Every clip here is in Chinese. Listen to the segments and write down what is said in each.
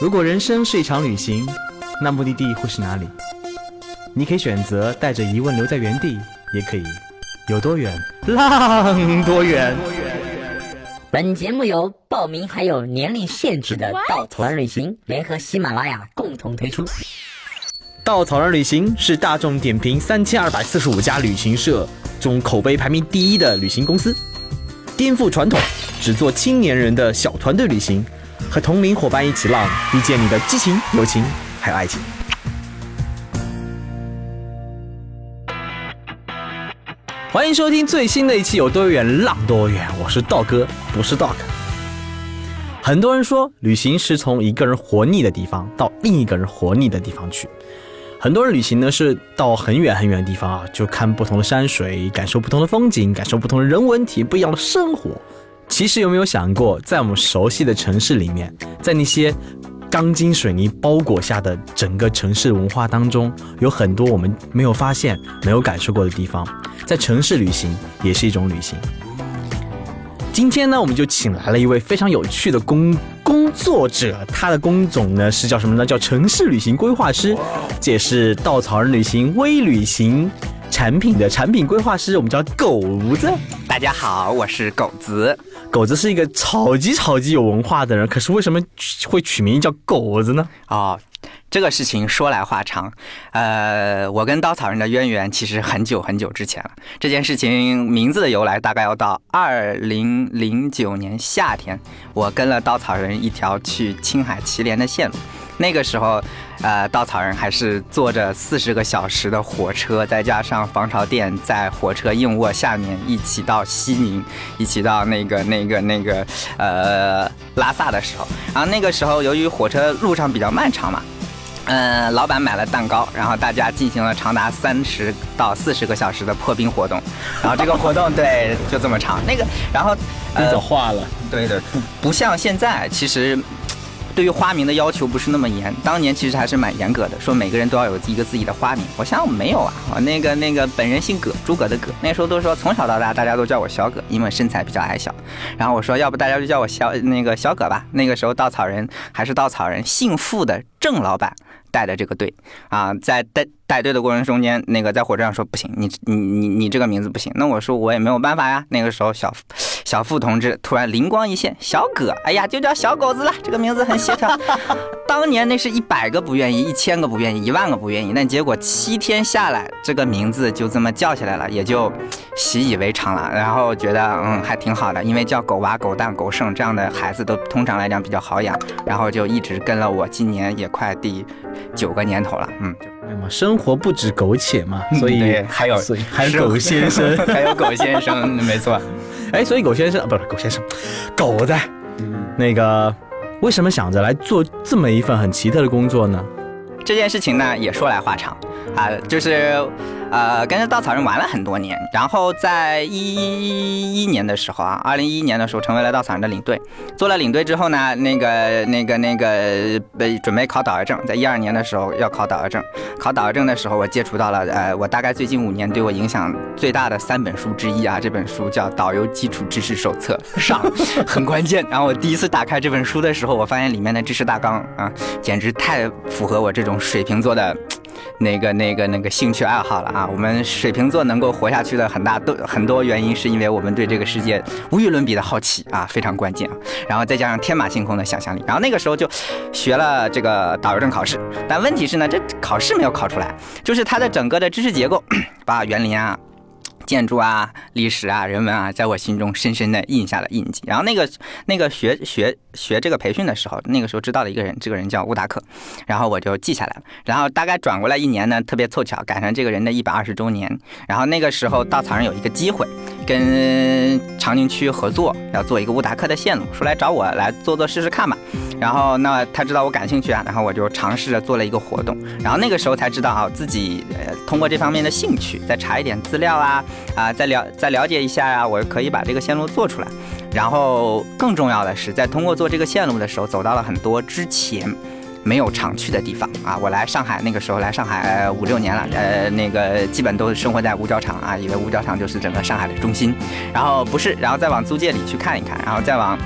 如果人生是一场旅行，那目的地会是哪里？你可以选择带着疑问留在原地，也可以有多远浪多远。本节目由报名还有年龄限制的稻草人旅行联合喜马拉雅共同推出。稻草人旅行是大众点评三千二百四十五家旅行社中口碑排名第一的旅行公司，颠覆传统，只做青年人的小团队旅行，和同龄伙伴一起浪，遇见你的激情、友情还有爱情。欢迎收听最新的一期《有多远浪多远》，我是道哥，不是 dog。很多人说，旅行是从一个人活腻的地方到另一个人活腻的地方去。很多人旅行呢是到很远很远的地方啊，就看不同的山水，感受不同的风景，感受不同的人文，体不一样的生活。其实有没有想过，在我们熟悉的城市里面，在那些钢筋水泥包裹下的整个城市文化当中，有很多我们没有发现、没有感受过的地方。在城市旅行也是一种旅行。今天呢，我们就请来了一位非常有趣的工工作者，他的工种呢是叫什么呢？叫城市旅行规划师，这也是稻草人旅行微旅行产品的产品规划师，我们叫狗子。大家好，我是狗子。狗子是一个超级超级有文化的人，可是为什么会取名叫狗子呢？哦，这个事情说来话长。呃，我跟稻草人的渊源其实很久很久之前了。这件事情名字的由来大概要到二零零九年夏天，我跟了稻草人一条去青海祁连的线路。那个时候，呃，稻草人还是坐着四十个小时的火车，再加上防潮垫，在火车硬卧下面一起到西宁，一起到那个那个那个呃拉萨的时候。然后那个时候，由于火车路上比较漫长嘛，嗯，老板买了蛋糕，然后大家进行了长达三十到四十个小时的破冰活动。然后这个活动对就这么长，那个然后呃化了，对对，不不像现在，其实。对于花名的要求不是那么严，当年其实还是蛮严格的，说每个人都要有一个自己的花名。我想我没有啊，我那个那个本人姓葛，诸葛的葛。那时候都说从小到大大家都叫我小葛，因为身材比较矮小。然后我说要不大家就叫我小那个小葛吧。那个时候稻草人还是稻草人，姓傅的郑老板带的这个队啊，在带带队的过程中间，那个在火车上说不行，你你你你这个名字不行。那我说我也没有办法呀。那个时候小。小付同志突然灵光一现，小葛，哎呀，就叫小狗子了，这个名字很协调。当年那是一百个不愿意，一千个不愿意，一万个不愿意，但结果七天下来，这个名字就这么叫起来了，也就习以为常了。然后觉得嗯还挺好的，因为叫狗娃、狗蛋、狗剩这样的孩子都通常来讲比较好养，然后就一直跟了我，今年也快第九个年头了，嗯。生活不止苟且嘛，所以还有还有狗先生，还有狗 先生，没错。哎，所以狗先生不是狗先生，狗子，那个为什么想着来做这么一份很奇特的工作呢？这件事情呢也说来话长啊，就是。呃，跟着稻草人玩了很多年，然后在一一年的时候啊，二零一一年的时候成为了稻草人的领队。做了领队之后呢，那个那个那个被准备考导游证，在一二年的时候要考导游证。考导游证的时候，我接触到了呃，我大概最近五年对我影响最大的三本书之一啊，这本书叫《导游基础知识手册》，上很关键。然后我第一次打开这本书的时候，我发现里面的知识大纲啊，简直太符合我这种水瓶座的。那个、那个、那个兴趣爱好了啊！我们水瓶座能够活下去的很大都很多原因，是因为我们对这个世界无与伦比的好奇啊，非常关键啊。然后再加上天马行空的想象力，然后那个时候就学了这个导游证考试。但问题是呢，这考试没有考出来，就是它的整个的知识结构，把园林啊。建筑啊，历史啊，人文啊，在我心中深深的印下了印记。然后那个那个学学学这个培训的时候，那个时候知道了一个人，这个人叫乌达克，然后我就记下来了。然后大概转过来一年呢，特别凑巧赶上这个人的一百二十周年。然后那个时候稻草人有一个机会，跟长宁区合作，要做一个乌达克的线路，说来找我来做做试试看吧。然后那他知道我感兴趣啊，然后我就尝试着做了一个活动。然后那个时候才知道啊，自己呃通过这方面的兴趣，再查一点资料啊。啊，再了再了解一下呀，我可以把这个线路做出来。然后更重要的是，在通过做这个线路的时候，走到了很多之前没有常去的地方啊。我来上海那个时候来上海五六年了，呃，那个基本都生活在五角场啊，以为五角场就是整个上海的中心。然后不是，然后再往租界里去看一看，然后再往。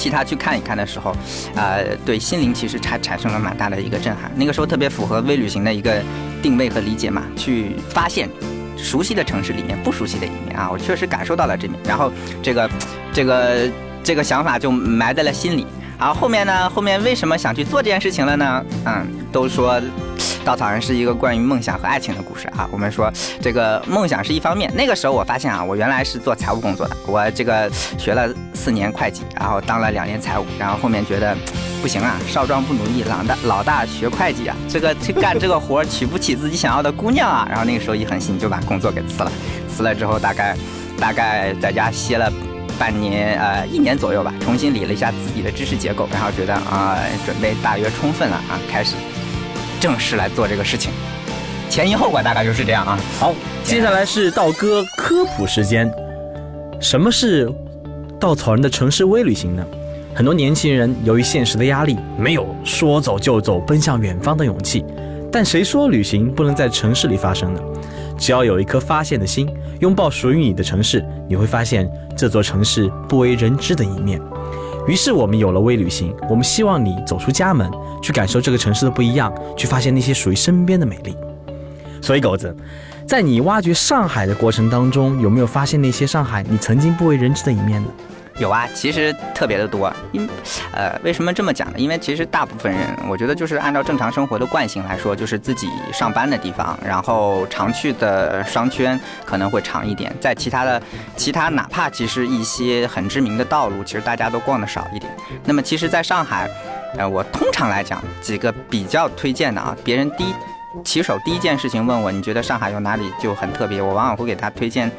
替他去看一看的时候，呃，对心灵其实产产生了蛮大的一个震撼。那个时候特别符合微旅行的一个定位和理解嘛，去发现熟悉的城市里面不熟悉的一面啊，我确实感受到了这面，然后这个这个这个想法就埋在了心里。然后后面呢，后面为什么想去做这件事情了呢？嗯，都说。稻草人是一个关于梦想和爱情的故事啊。我们说这个梦想是一方面。那个时候我发现啊，我原来是做财务工作的，我这个学了四年会计，然后当了两年财务，然后后面觉得不行啊，少壮不努力，老大老大学会计啊，这个去干这个活娶不起自己想要的姑娘啊。然后那个时候一狠心就把工作给辞了。辞了之后大概大概在家歇了半年呃一年左右吧，重新理了一下自己的知识结构，然后觉得啊准备大约充分了啊，开始。正式来做这个事情，前因后果大概就是这样啊。好，接下来是道哥科普时间。什么是稻草人的城市微旅行呢？很多年轻人由于现实的压力，没有说走就走、奔向远方的勇气。但谁说旅行不能在城市里发生呢？只要有一颗发现的心，拥抱属于你的城市，你会发现这座城市不为人知的一面。于是我们有了微旅行，我们希望你走出家门，去感受这个城市的不一样，去发现那些属于身边的美丽。所以狗子，在你挖掘上海的过程当中，有没有发现那些上海你曾经不为人知的一面呢？有啊，其实特别的多。因，呃，为什么这么讲呢？因为其实大部分人，我觉得就是按照正常生活的惯性来说，就是自己上班的地方，然后常去的商圈可能会长一点。在其他的，其他哪怕其实一些很知名的道路，其实大家都逛的少一点。那么，其实，在上海，呃，我通常来讲几个比较推荐的啊，别人第一起手第一件事情问我，你觉得上海有哪里就很特别，我往往会给他推荐。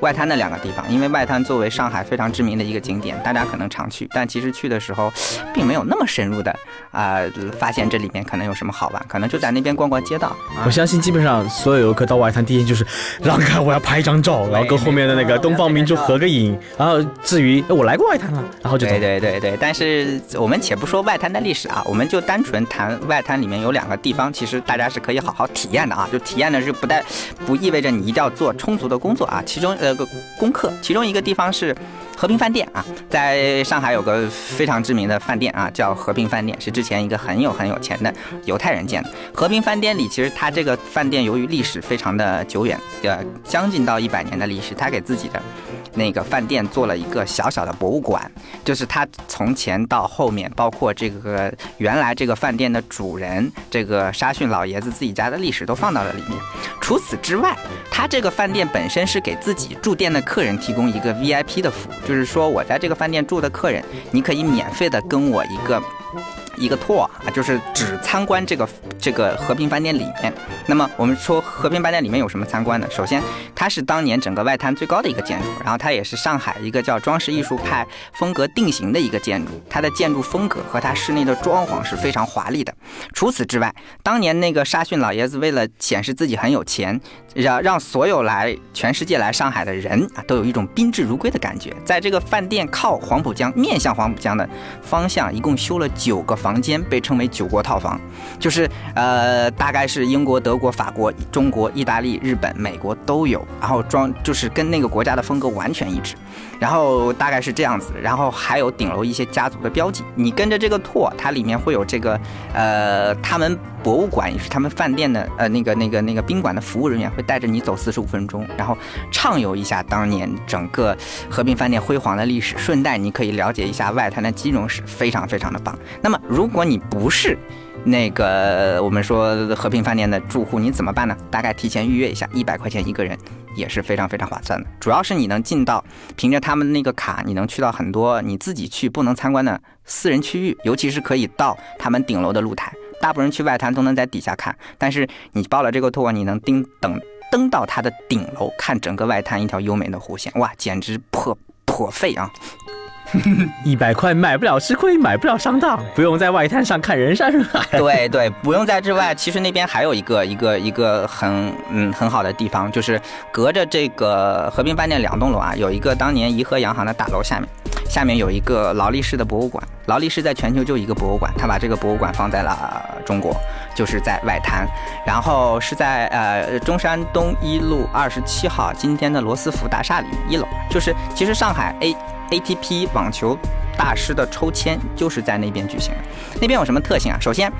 外滩的两个地方，因为外滩作为上海非常知名的一个景点，大家可能常去，但其实去的时候，并没有那么深入的啊，发现这里面可能有什么好玩，可能就在那边逛逛街道。我相信基本上所有游客到外滩第一件就是让开，我要拍一张照，然后跟后面的那个东方明珠合个影，然后至于我来过外滩了，然后就对对对对。但是我们且不说外滩的历史啊，我们就单纯谈外滩里面有两个地方，其实大家是可以好好体验的啊，就体验的是不带不意味着你一定要做充足的工作啊，其中。呃个功课，其中一个地方是和平饭店啊，在上海有个非常知名的饭店啊，叫和平饭店，是之前一个很有很有钱的犹太人建的。和平饭店里，其实它这个饭店由于历史非常的久远，呃，将近到一百年的历史，他给自己的。那个饭店做了一个小小的博物馆，就是他从前到后面，包括这个原来这个饭店的主人，这个沙逊老爷子自己家的历史都放到了里面。除此之外，他这个饭店本身是给自己住店的客人提供一个 VIP 的服务，就是说我在这个饭店住的客人，你可以免费的跟我一个。一个 tour 啊，就是只参观这个这个和平饭店里面。那么我们说和平饭店里面有什么参观呢？首先，它是当年整个外滩最高的一个建筑，然后它也是上海一个叫装饰艺术派风格定型的一个建筑。它的建筑风格和它室内的装潢是非常华丽的。除此之外，当年那个沙逊老爷子为了显示自己很有钱，让让所有来全世界来上海的人啊都有一种宾至如归的感觉。在这个饭店靠黄浦江面向黄浦江的方向，一共修了九个。房间被称为九国套房，就是呃，大概是英国、德国、法国、中国、意大利、日本、美国都有，然后装就是跟那个国家的风格完全一致，然后大概是这样子，然后还有顶楼一些家族的标记。你跟着这个拓它里面会有这个呃，他们博物馆也是他们饭店的呃那个那个那个宾馆的服务人员会带着你走四十五分钟，然后畅游一下当年整个和平饭店辉煌的历史，顺带你可以了解一下外滩的金融史，非常非常的棒。那么。如果你不是那个我们说和平饭店的住户，你怎么办呢？大概提前预约一下，一百块钱一个人也是非常非常划算的。主要是你能进到，凭着他们那个卡，你能去到很多你自己去不能参观的私人区域，尤其是可以到他们顶楼的露台。大部分人去外滩都能在底下看，但是你报了这个托，你能盯等登到它的顶楼，看整个外滩一条优美的弧线，哇，简直破破费啊！一百块买不了吃亏，买不了上当，不用在外滩上看人山人海。对对，不用在之外。其实那边还有一个一个一个很嗯很好的地方，就是隔着这个和平饭店两栋楼啊，有一个当年颐和洋行的大楼下面，下面有一个劳力士的博物馆。劳力士在全球就一个博物馆，他把这个博物馆放在了中国，就是在外滩，然后是在呃中山东一路二十七号今天的罗斯福大厦里面一楼，就是其实上海 A。ATP 网球大师的抽签就是在那边举行的。那边有什么特性啊？首先，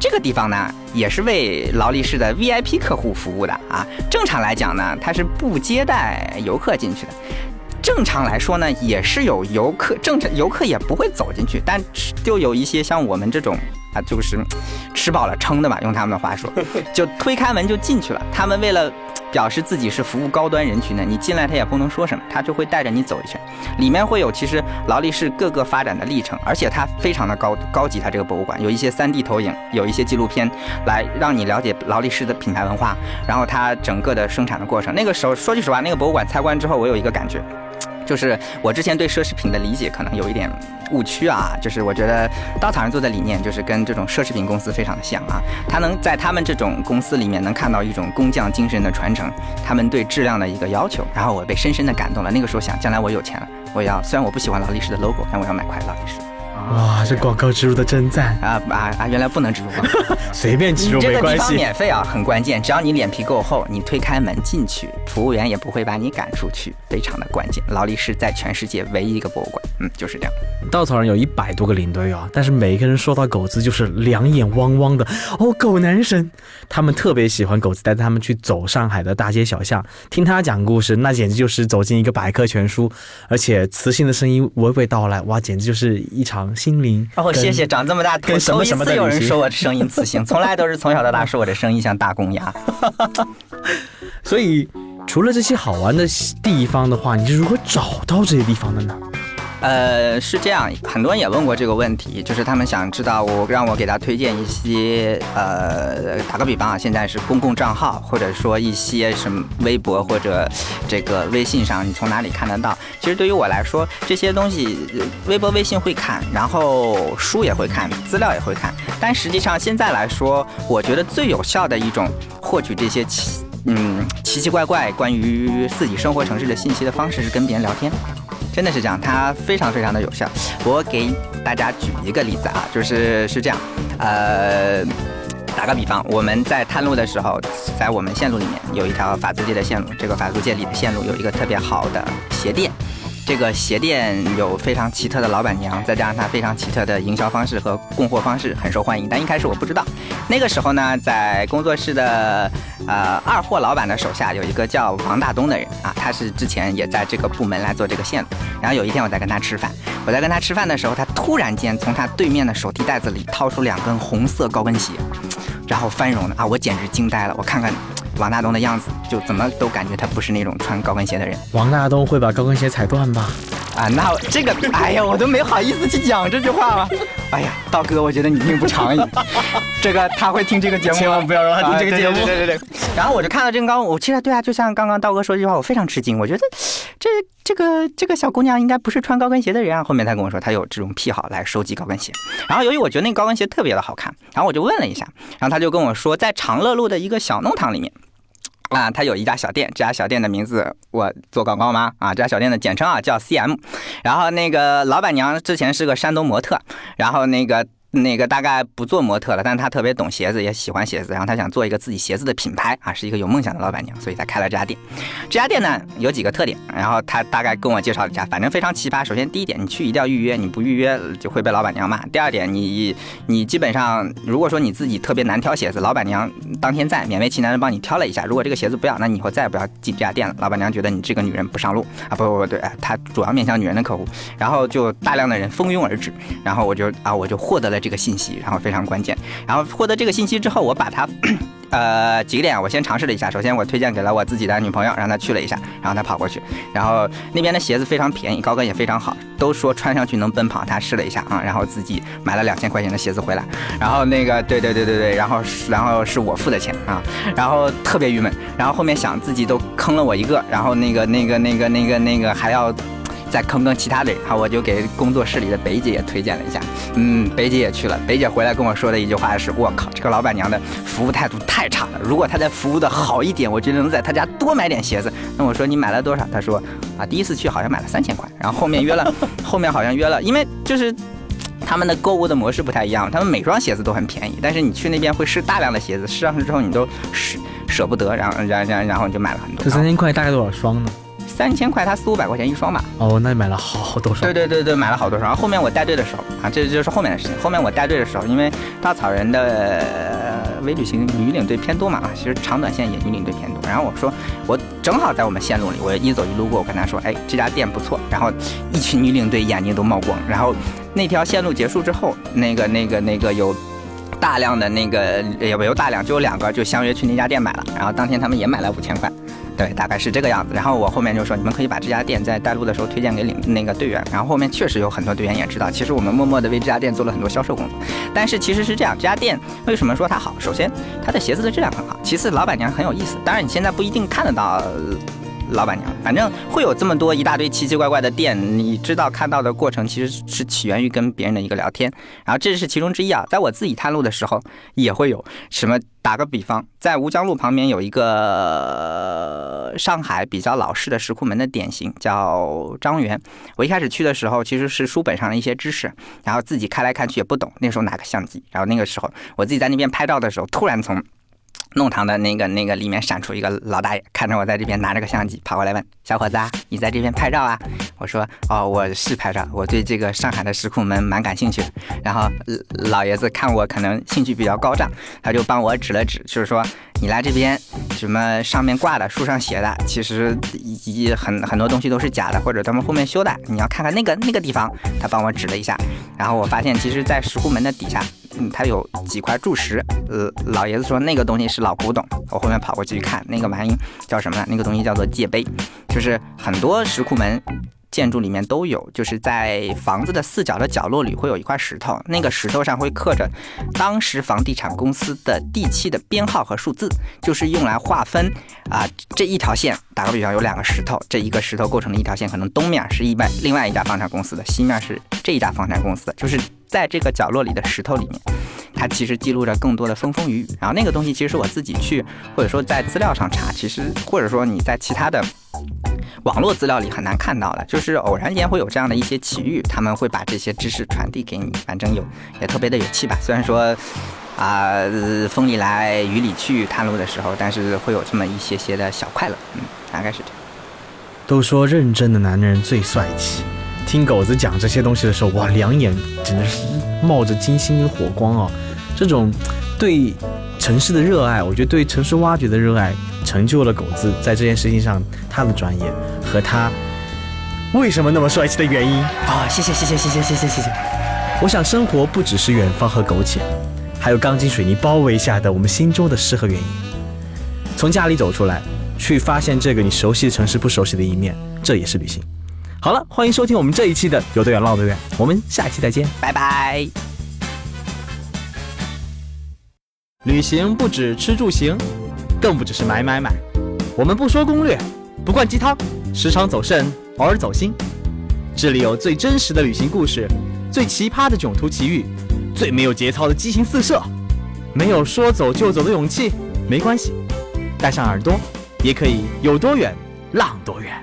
这个地方呢也是为劳力士的 VIP 客户服务的啊。正常来讲呢，它是不接待游客进去的。正常来说呢，也是有游客，正常游客也不会走进去，但就有一些像我们这种啊，就是吃饱了撑的嘛，用他们的话说，就推开门就进去了。他们为了表示自己是服务高端人群的，你进来他也不能说什么，他就会带着你走一圈。里面会有其实劳力士各个发展的历程，而且它非常的高高级。它这个博物馆有一些 3D 投影，有一些纪录片，来让你了解劳力士的品牌文化，然后它整个的生产的过程。那个时候说句实话，那个博物馆参观之后，我有一个感觉。就是我之前对奢侈品的理解可能有一点误区啊，就是我觉得稻草人做的理念就是跟这种奢侈品公司非常的像啊，他能在他们这种公司里面能看到一种工匠精神的传承，他们对质量的一个要求，然后我被深深的感动了。那个时候想，将来我有钱了，我要虽然我不喜欢劳力士的 logo，但我要买块劳力士。哇，这广告植入的真赞啊啊啊！原来不能植入广告，随便植入这没关系。个地方免费啊，很关键。只要你脸皮够厚，你推开门进去，服务员也不会把你赶出去，非常的关键。劳力士在全世界唯一一个博物馆，嗯，就是这样。稻草人有一百多个领队啊，但是每一个人说到狗子就是两眼汪汪的哦，狗男神。他们特别喜欢狗子，带着他们去走上海的大街小巷，听他讲故事，那简直就是走进一个百科全书。而且磁性的声音娓娓道来，哇，简直就是一场心灵。哦，谢谢，长这么大跟什么头一什么的次有人说我声音磁性，从来都是从小到大说我的声音像大公鸭。所以除了这些好玩的地方的话，你是如何找到这些地方的呢？呃，是这样，很多人也问过这个问题，就是他们想知道我让我给他推荐一些，呃，打个比方啊，现在是公共账号，或者说一些什么微博或者这个微信上，你从哪里看得到？其实对于我来说，这些东西，微博、微信会看，然后书也会看，资料也会看，但实际上现在来说，我觉得最有效的一种获取这些奇。嗯，奇奇怪怪关于自己生活城市的信息的方式是跟别人聊天，真的是这样，它非常非常的有效。我给大家举一个例子啊，就是是这样，呃，打个比方，我们在探路的时候，在我们线路里面有一条法租界的线路，这个法租界里的线路有一个特别好的鞋店。这个鞋店有非常奇特的老板娘，再加上它非常奇特的营销方式和供货方式，很受欢迎。但一开始我不知道，那个时候呢，在工作室的呃二货老板的手下有一个叫王大东的人啊，他是之前也在这个部门来做这个线路。然后有一天我在跟他吃饭，我在跟他吃饭的时候，他突然间从他对面的手提袋子里掏出两根红色高跟鞋，然后翻绒的啊，我简直惊呆了。我看看王大东的样子，就怎么都感觉他不是那种穿高跟鞋的人。王大东会把高跟鞋踩断吧？啊，那这个，哎呀，我都没好意思去讲这句话了。哎呀，道哥，我觉得你命不长矣。这个他会听这个节目，千万不要让他听这个节目啊对对对对对。然后我就看到这个高，我其实对啊，就像刚刚道哥说这句话，我非常吃惊。我觉得这这个这个小姑娘应该不是穿高跟鞋的人啊。后面她跟我说，她有这种癖好来收集高跟鞋。然后由于我觉得那高跟鞋特别的好看，然后我就问了一下，然后她就跟我说，在长乐路的一个小弄堂里面。啊，她有一家小店，这家小店的名字我做广告吗？啊，这家小店的简称啊叫 CM，然后那个老板娘之前是个山东模特，然后那个。那个大概不做模特了，但是她特别懂鞋子，也喜欢鞋子，然后她想做一个自己鞋子的品牌啊，是一个有梦想的老板娘，所以才开了这家店。这家店呢有几个特点，然后她大概跟我介绍了一下，反正非常奇葩。首先第一点，你去一定要预约，你不预约就会被老板娘骂。第二点，你你基本上如果说你自己特别难挑鞋子，老板娘当天在，勉为其难的帮你挑了一下。如果这个鞋子不要，那你以后再也不要进这家店了。老板娘觉得你这个女人不上路啊，不不不对，她主要面向女人的客户，然后就大量的人蜂拥而至，然后我就啊我就获得了这个信息，然后非常关键。然后获得这个信息之后，我把它。呃，几个点我先尝试了一下。首先，我推荐给了我自己的女朋友，让她去了一下，然后她跑过去，然后那边的鞋子非常便宜，高跟也非常好，都说穿上去能奔跑。她试了一下啊，然后自己买了两千块钱的鞋子回来，然后那个对对对对对，然后然后是我付的钱啊，然后特别郁闷，然后后面想自己都坑了我一个，然后那个那个那个那个那个还要。再坑坑其他的人，好，我就给工作室里的北姐也推荐了一下，嗯，北姐也去了，北姐回来跟我说的一句话是：我靠，这个老板娘的服务态度太差了，如果她再服务的好一点，我觉得能在她家多买点鞋子。那我说你买了多少？她说啊，第一次去好像买了三千块，然后后面约了，后面好像约了，因为就是。他们的购物的模式不太一样，他们每双鞋子都很便宜，但是你去那边会试大量的鞋子，试上去之后你都舍舍不得，然后然然然后你就买了很多。这三千块大概多少双呢？三千块，它四五百块钱一双吧。哦，那你买了好多双。对对对对，买了好多双。后面我带队的时候啊，这就是后面的事情。后面我带队的时候，因为稻草人的微旅行女领队偏多嘛，啊，其实长短线也女领队偏多。然后我说，我正好在我们线路里，我一走一路过，我跟他说，哎，这家店不错。然后一群女领队眼睛都冒光。然后那条线路结束之后，那个那个那个有。大量的那个也没有大量，就有两个就相约去那家店买了，然后当天他们也买了五千块，对，大概是这个样子。然后我后面就说，你们可以把这家店在带路的时候推荐给领那个队员。然后后面确实有很多队员也知道，其实我们默默的为这家店做了很多销售工作。但是其实是这样，这家店为什么说它好？首先它的鞋子的质量很好，其次老板娘很有意思。当然你现在不一定看得到。老板娘，反正会有这么多一大堆奇奇怪怪的店，你知道看到的过程其实是起源于跟别人的一个聊天，然后这是其中之一啊。在我自己探路的时候，也会有什么？打个比方，在吴江路旁边有一个上海比较老式的石库门的典型，叫张园。我一开始去的时候，其实是书本上的一些知识，然后自己看来看去也不懂。那时候拿个相机，然后那个时候我自己在那边拍照的时候，突然从。弄堂的那个那个里面闪出一个老大爷，看着我在这边拿着个相机，跑过来问小伙子啊，你在这边拍照啊？我说哦，我是拍照，我对这个上海的石库门蛮感兴趣。然后老爷子看我可能兴趣比较高涨，他就帮我指了指，就是说你来这边什么上面挂的、书上写的，其实一很很多东西都是假的，或者他们后面修的。你要看看那个那个地方，他帮我指了一下。然后我发现，其实，在石库门的底下。嗯，它有几块柱石，呃，老爷子说那个东西是老古董，我后面跑过去看，那个玩意叫什么呢？那个东西叫做界碑，就是很多石库门建筑里面都有，就是在房子的四角的角落里会有一块石头，那个石头上会刻着当时房地产公司的地契的编号和数字，就是用来划分啊这一条线。打个比方，有两个石头，这一个石头构成了一条线，可能东面是一外另外一家房产公司的，西面是这一家房产公司的，就是。在这个角落里的石头里面，它其实记录着更多的风风雨雨。然后那个东西其实是我自己去，或者说在资料上查，其实或者说你在其他的网络资料里很难看到的，就是偶然间会有这样的一些奇遇，他们会把这些知识传递给你。反正有也特别的有趣吧。虽然说啊风里来雨里去探路的时候，但是会有这么一些些的小快乐。嗯，大概是这样。都说认真的男人最帅气。听狗子讲这些东西的时候，哇，两眼简直是冒着金星跟火光啊！这种对城市的热爱，我觉得对城市挖掘的热爱，成就了狗子在这件事情上他的专业和他为什么那么帅气的原因啊！谢谢谢谢谢谢谢谢谢谢！我想生活不只是远方和苟且，还有钢筋水泥包围下的我们心中的诗和原因。从家里走出来，去发现这个你熟悉的城市不熟悉的一面，这也是旅行。好了，欢迎收听我们这一期的有多远唠多远，我们下期再见，拜拜。旅行不止吃住行，更不只是买买买。我们不说攻略，不灌鸡汤，时常走肾，偶尔走心。这里有最真实的旅行故事，最奇葩的囧途奇遇，最没有节操的激情四射。没有说走就走的勇气，没关系，带上耳朵，也可以有多远浪多远。